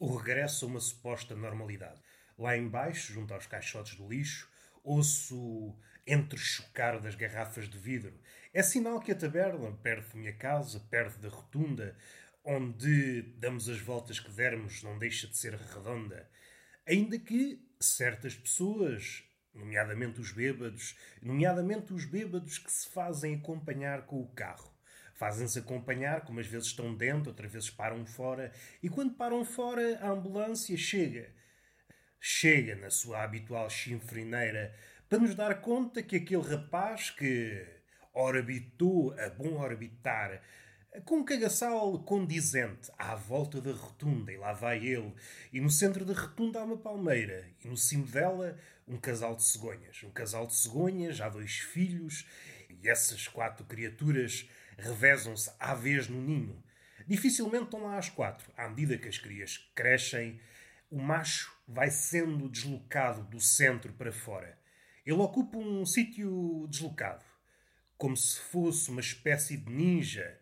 o regresso a uma suposta normalidade. Lá embaixo, junto aos caixotes do lixo, ouço entrechocar das garrafas de vidro. É sinal que a taberna, perto da minha casa, perto da rotunda, onde damos as voltas que dermos, não deixa de ser redonda. Ainda que certas pessoas, nomeadamente os bêbados, nomeadamente os bêbados que se fazem acompanhar com o carro. Fazem-se acompanhar, como às vezes estão dentro, outras vezes param fora, e quando param fora, a ambulância chega. Chega na sua habitual chinfrineira para nos dar conta que aquele rapaz que orbitou a bom orbitar com um cagaçal condizente à volta da rotunda, e lá vai ele, e no centro da rotunda há uma palmeira, e no cimo dela um casal de cegonhas. Um casal de cegonhas, há dois filhos, e essas quatro criaturas revezam-se à vez no ninho. Dificilmente estão lá as quatro. À medida que as crias crescem, o macho vai sendo deslocado do centro para fora. Ele ocupa um sítio deslocado, como se fosse uma espécie de ninja.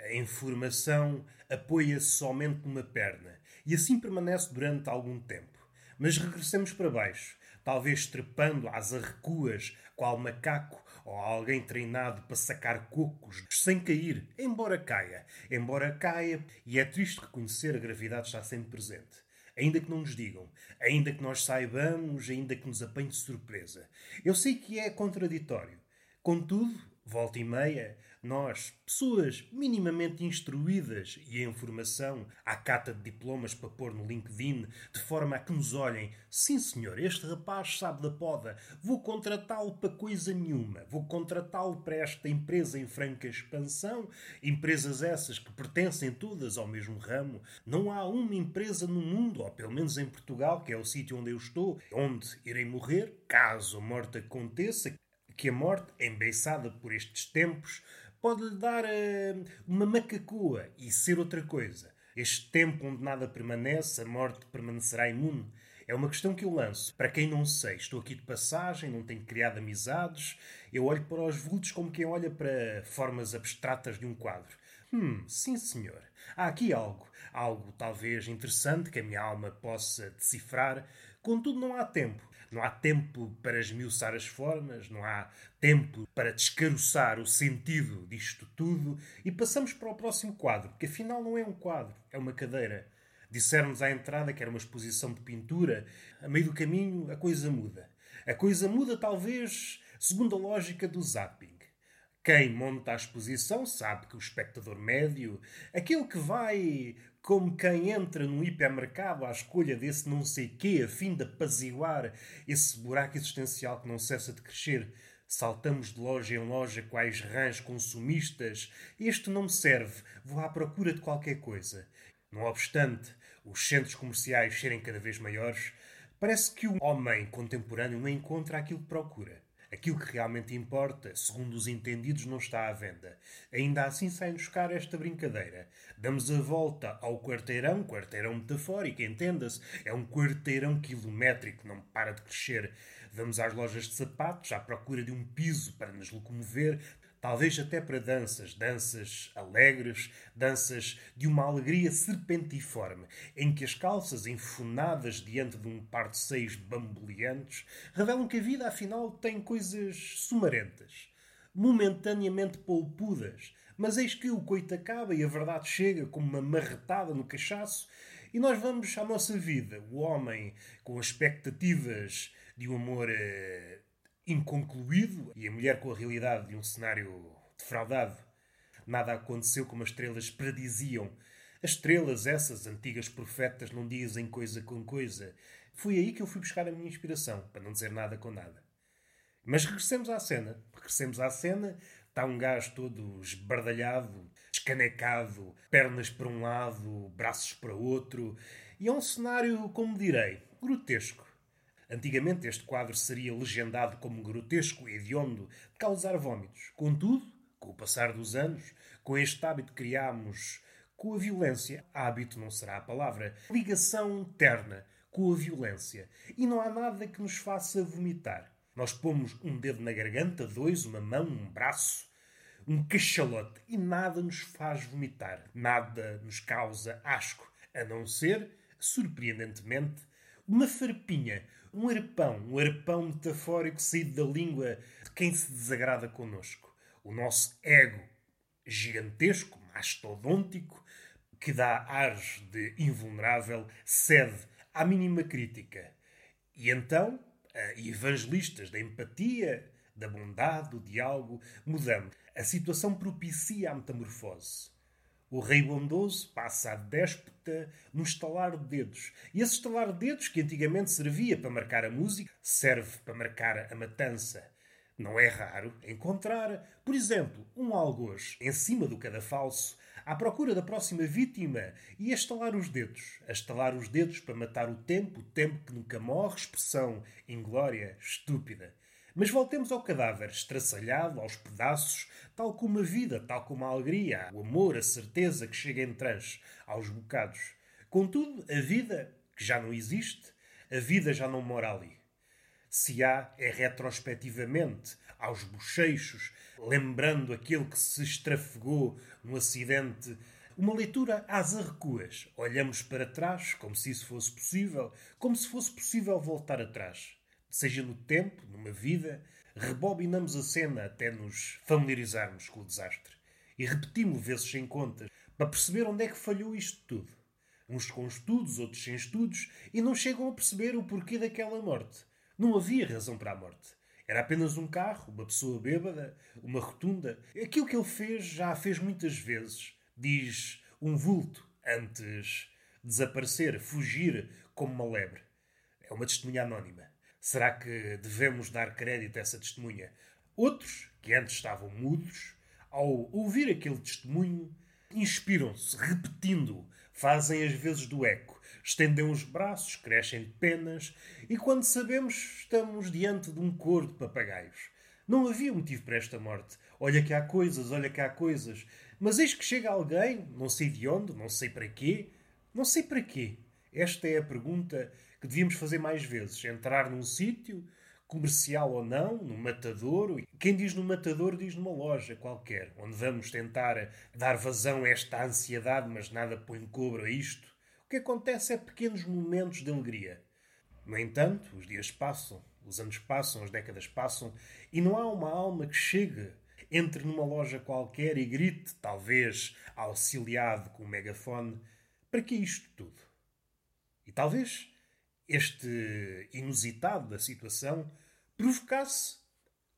A informação apoia-se somente numa perna e assim permanece durante algum tempo. Mas regressemos para baixo, talvez trepando às arrecuas, qual macaco ou alguém treinado para sacar cocos sem cair, embora caia. Embora caia, e é triste reconhecer a gravidade está sempre presente. Ainda que não nos digam, ainda que nós saibamos, ainda que nos apanhe de surpresa. Eu sei que é contraditório. Contudo, volta e meia, nós, pessoas minimamente instruídas e em formação, à cata de diplomas para pôr no LinkedIn, de forma a que nos olhem: sim, senhor, este rapaz sabe da poda, vou contratá-lo para coisa nenhuma, vou contratá-lo para esta empresa em franca expansão, empresas essas que pertencem todas ao mesmo ramo. Não há uma empresa no mundo, ou pelo menos em Portugal, que é o sítio onde eu estou, onde irei morrer, caso a morte aconteça, que a morte, embeiçada por estes tempos, pode-lhe dar uh, uma macacua e ser outra coisa. Este tempo onde nada permanece, a morte permanecerá imune. É uma questão que eu lanço. Para quem não sei, estou aqui de passagem, não tenho criado amizades. Eu olho para os vultos como quem olha para formas abstratas de um quadro. Hum, sim senhor. Há aqui algo. Algo talvez interessante que a minha alma possa decifrar. Contudo, não há tempo. Não há tempo para esmiuçar as formas, não há tempo para descaroçar o sentido disto tudo e passamos para o próximo quadro, que afinal não é um quadro, é uma cadeira. Dissermos à entrada que era uma exposição de pintura, a meio do caminho a coisa muda. A coisa muda, talvez, segundo a lógica do zapping. Quem monta a exposição sabe que o espectador médio, aquele que vai como quem entra num hipermercado à escolha desse não sei quê, a fim de apaziguar esse buraco existencial que não cessa de crescer. Saltamos de loja em loja quais rãs consumistas. Este não me serve, vou à procura de qualquer coisa. Não obstante os centros comerciais serem cada vez maiores, parece que o homem contemporâneo não encontra aquilo que procura. Aquilo que realmente importa, segundo os entendidos, não está à venda. Ainda assim sai-nos caro esta brincadeira. Damos a volta ao quarteirão, quarteirão metafórico, entenda-se. É um quarteirão quilométrico, não para de crescer. Vamos às lojas de sapatos à procura de um piso para nos locomover, talvez até para danças, danças alegres, danças de uma alegria serpentiforme, em que as calças enfunadas diante de um par de seios bamboleantes revelam que a vida afinal tem coisas sumarentas, momentaneamente polpudas, mas eis que o coito acaba e a verdade chega como uma marretada no cachaço e nós vamos à nossa vida, o homem com expectativas de um amor eh, inconcluído e a mulher com a realidade de um cenário defraudado. Nada aconteceu como as estrelas prediziam. As estrelas, essas antigas profetas, não dizem coisa com coisa. Foi aí que eu fui buscar a minha inspiração, para não dizer nada com nada. Mas regressemos à cena. Regressemos à cena. Está um gajo todo esbardalhado, escanecado, pernas para um lado, braços para outro. E é um cenário, como direi, grotesco. Antigamente este quadro seria legendado como grotesco e hediondo de causar vômitos. Contudo, com o passar dos anos, com este hábito criámos com a violência, hábito não será a palavra, ligação terna com a violência. E não há nada que nos faça vomitar. Nós pomos um dedo na garganta, dois, uma mão, um braço, um cachalote e nada nos faz vomitar. Nada nos causa asco, a não ser surpreendentemente, uma farpinha, um arpão, um arpão metafórico saído da língua de quem se desagrada connosco. O nosso ego gigantesco, mastodôntico, que dá ares de invulnerável, cede à mínima crítica. E então, evangelistas da empatia, da bondade, do diálogo, mudamos. A situação propicia a metamorfose. O rei bondoso passa a déspota no estalar de dedos. E esse estalar de dedos, que antigamente servia para marcar a música, serve para marcar a matança. Não é raro encontrar, por exemplo, um algoz em cima do cadafalso à procura da próxima vítima e a estalar os dedos. A estalar os dedos para matar o tempo, o tempo que nunca morre, expressão inglória, estúpida. Mas voltemos ao cadáver, estraçalhado aos pedaços, tal como a vida, tal como a alegria, o amor, a certeza que chega em tranche, aos bocados. Contudo, a vida, que já não existe, a vida já não mora ali se há é retrospectivamente, aos bochechos, lembrando aquele que se estrafegou no acidente. Uma leitura às arrecuas. Olhamos para trás, como se isso fosse possível, como se fosse possível voltar atrás. Seja no tempo, numa vida, rebobinamos a cena até nos familiarizarmos com o desastre. E repetimos vezes sem contas, para perceber onde é que falhou isto tudo. Uns com estudos, outros sem estudos, e não chegam a perceber o porquê daquela morte. Não havia razão para a morte. Era apenas um carro, uma pessoa bêbada, uma rotunda. Aquilo que ele fez já fez muitas vezes. Diz um vulto antes de desaparecer, fugir como uma lebre. É uma testemunha anónima. Será que devemos dar crédito a essa testemunha? Outros, que antes estavam mudos, ao ouvir aquele testemunho, inspiram-se, repetindo, fazem as vezes do eco estendem os braços, crescem de penas, e quando sabemos, estamos diante de um coro de papagaios. Não havia motivo para esta morte. Olha que há coisas, olha que há coisas. Mas eis que chega alguém, não sei de onde, não sei para quê. Não sei para quê. Esta é a pergunta que devíamos fazer mais vezes. Entrar num sítio, comercial ou não, no matadouro. Quem diz no matador diz numa loja qualquer, onde vamos tentar dar vazão a esta ansiedade, mas nada põe cobro a isto que acontece é pequenos momentos de alegria. No entanto, os dias passam, os anos passam, as décadas passam, e não há uma alma que chegue, entre numa loja qualquer e grite, talvez auxiliado com um megafone, para que isto tudo? E talvez este inusitado da situação provocasse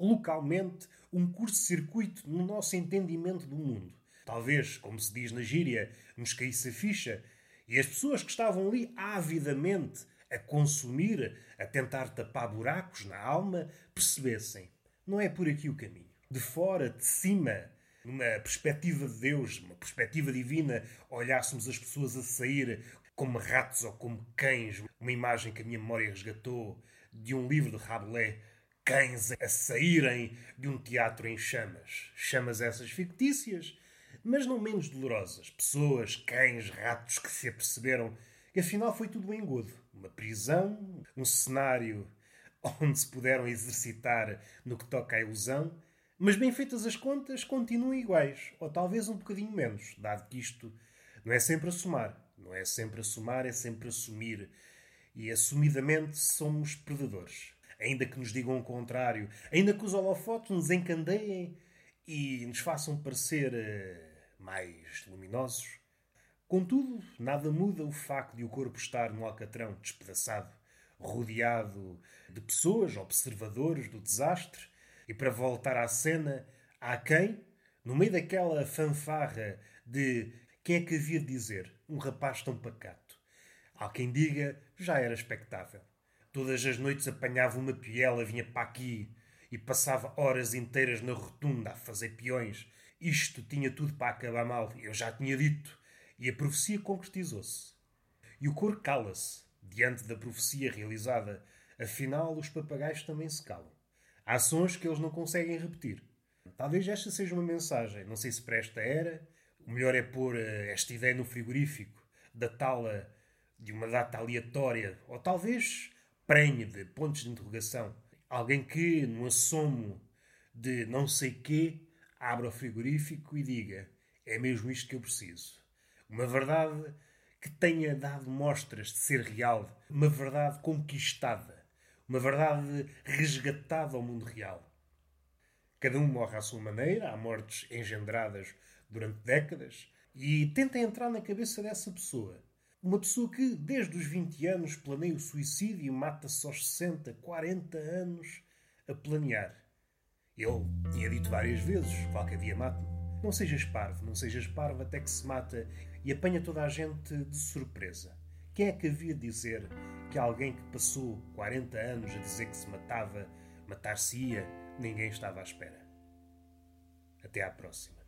localmente um curto-circuito no nosso entendimento do mundo. Talvez, como se diz na gíria, nos caísse a ficha e as pessoas que estavam ali avidamente a consumir, a tentar tapar buracos na alma, percebessem: não é por aqui o caminho. De fora, de cima, numa perspectiva de Deus, uma perspectiva divina, olhássemos as pessoas a sair como ratos ou como cães, uma imagem que a minha memória resgatou de um livro de Rabelais, cães a saírem de um teatro em chamas. Chamas essas fictícias, mas não menos dolorosas. Pessoas, cães, ratos que se aperceberam que afinal foi tudo um engodo. Uma prisão, um cenário onde se puderam exercitar no que toca à ilusão, mas bem feitas as contas, continuam iguais, ou talvez um bocadinho menos, dado que isto não é sempre assumar. Não é sempre assumar, é sempre assumir. E assumidamente somos perdedores. Ainda que nos digam o contrário, ainda que os holofotes nos encandeiem e nos façam parecer uh, mais luminosos. Contudo, nada muda o facto de o corpo estar no alcatrão despedaçado, rodeado de pessoas, observadores do desastre, e para voltar à cena, há quem, no meio daquela fanfarra de quem é que havia de dizer um rapaz tão pacato? Há quem diga, já era expectável. Todas as noites apanhava uma piela, vinha para aqui e passava horas inteiras na rotunda a fazer peões isto tinha tudo para acabar mal, eu já tinha dito. E a profecia concretizou-se. E o cor cala-se diante da profecia realizada. Afinal, os papagaios também se calam. Há sons que eles não conseguem repetir. Talvez esta seja uma mensagem. Não sei se para esta era. O melhor é pôr eh, esta ideia no frigorífico, datá-la de uma data aleatória, ou talvez prenhe de pontos de interrogação. Alguém que, no assomo de não sei quê, abra o frigorífico e diga: é mesmo isto que eu preciso. Uma verdade que tenha dado mostras de ser real, uma verdade conquistada, uma verdade resgatada ao mundo real. Cada um morre à sua maneira, há mortes engendradas durante décadas, e tenta entrar na cabeça dessa pessoa. Uma pessoa que, desde os 20 anos, planeia o suicídio e mata-se aos 60, 40 anos a planear. Ele tinha dito várias vezes: qualquer dia mata-me. Não sejas parvo, não sejas parvo até que se mata e apanha toda a gente de surpresa. Quem é que havia de dizer que alguém que passou 40 anos a dizer que se matava, matar-se-ia, ninguém estava à espera? Até à próxima.